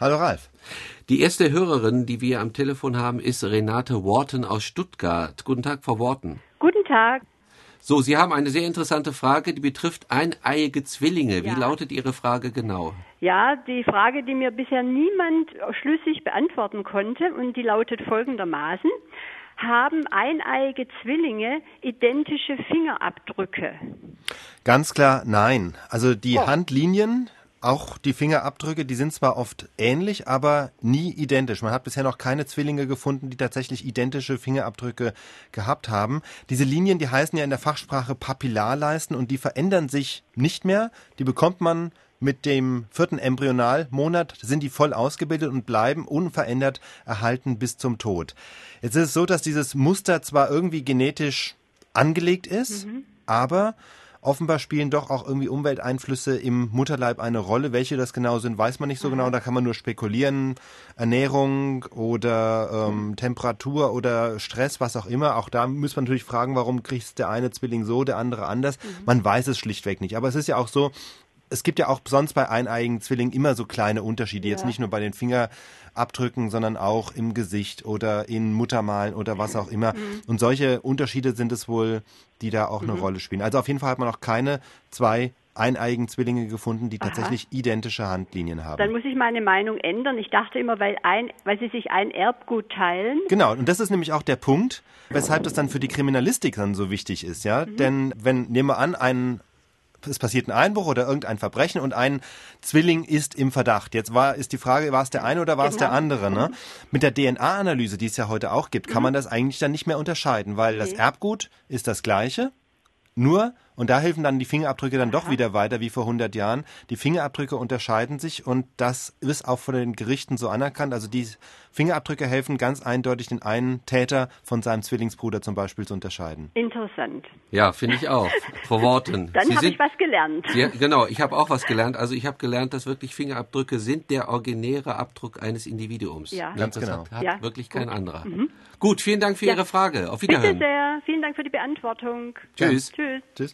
Hallo Ralf. Die erste Hörerin, die wir am Telefon haben, ist Renate Worten aus Stuttgart. Guten Tag, Frau Worten. Guten Tag. So, Sie haben eine sehr interessante Frage, die betrifft eineiige Zwillinge. Wie Ja. lautet Ihre Frage genau? Ja, die Frage, die mir bisher niemand schlüssig beantworten konnte, und die lautet folgendermaßen. Haben eineiige Zwillinge identische Fingerabdrücke? Ganz klar nein. Also die Oh. Handlinien, auch die Fingerabdrücke, die sind zwar oft ähnlich, aber nie identisch. Man hat bisher noch keine Zwillinge gefunden, die tatsächlich identische Fingerabdrücke gehabt haben. Diese Linien, die heißen ja in der Fachsprache Papillarleisten und die verändern sich nicht mehr. Die bekommt man mit dem vierten Embryonalmonat sind die voll ausgebildet und bleiben unverändert erhalten bis zum Tod. Jetzt ist es so, dass dieses Muster zwar irgendwie genetisch angelegt ist, aber offenbar spielen doch auch irgendwie Umwelteinflüsse im Mutterleib eine Rolle. Welche das genau sind, weiß man nicht so genau. Da kann man nur spekulieren. Ernährung oder ähm, Temperatur oder Stress, was auch immer. Auch da muss man natürlich fragen, warum kriegt der eine Zwilling so, der andere anders. Man weiß es schlichtweg nicht. Aber es ist ja auch so, es gibt ja auch sonst bei eineiigen Zwillingen immer so kleine Unterschiede. Jetzt Ja. nicht nur bei den Fingerabdrücken, sondern auch im Gesicht oder in Muttermalen oder was auch immer. Und solche Unterschiede sind es wohl, die da auch eine Rolle spielen. Also auf jeden Fall hat man noch keine zwei eineiigen Zwillinge gefunden, die tatsächlich identische Handlinien haben. Dann muss ich meine Meinung ändern. Ich dachte immer, weil, ein, weil sie sich ein Erbgut teilen. Genau, und das ist nämlich auch der Punkt, weshalb das dann für die Kriminalistik dann so wichtig ist, ja. Denn wenn, nehmen wir an, ein es passiert ein Einbruch oder irgendein Verbrechen und ein Zwilling ist im Verdacht. Jetzt war, ist die Frage, war es der eine oder war es der Genau. andere? Ne? Mit der DNA-Analyse, die es ja heute auch gibt, kann man das eigentlich dann nicht mehr unterscheiden, weil das Okay. Erbgut ist das gleiche, nur, und da helfen dann die Fingerabdrücke dann doch wieder weiter wie vor 100 Jahren. Die Fingerabdrücke unterscheiden sich und das ist auch von den Gerichten so anerkannt. Also die Fingerabdrücke helfen ganz eindeutig den einen Täter von seinem Zwillingsbruder zum Beispiel zu unterscheiden. Interessant. Ja, finde ich auch. Frau Worten. Dann Sie habe ich was gelernt. Ja, genau, ich habe auch was gelernt. Also ich habe gelernt, dass wirklich Fingerabdrücke sind der originäre Abdruck eines Individuums. Ja. Ganz das genau. Hat, hat Ja, wirklich kein gut. anderer. Gut, vielen Dank für Ja. Ihre Frage. Auf Bitte Wiederhören. sehr. Vielen Dank für die Beantwortung. Tschüss. Tschüss. Tschüss.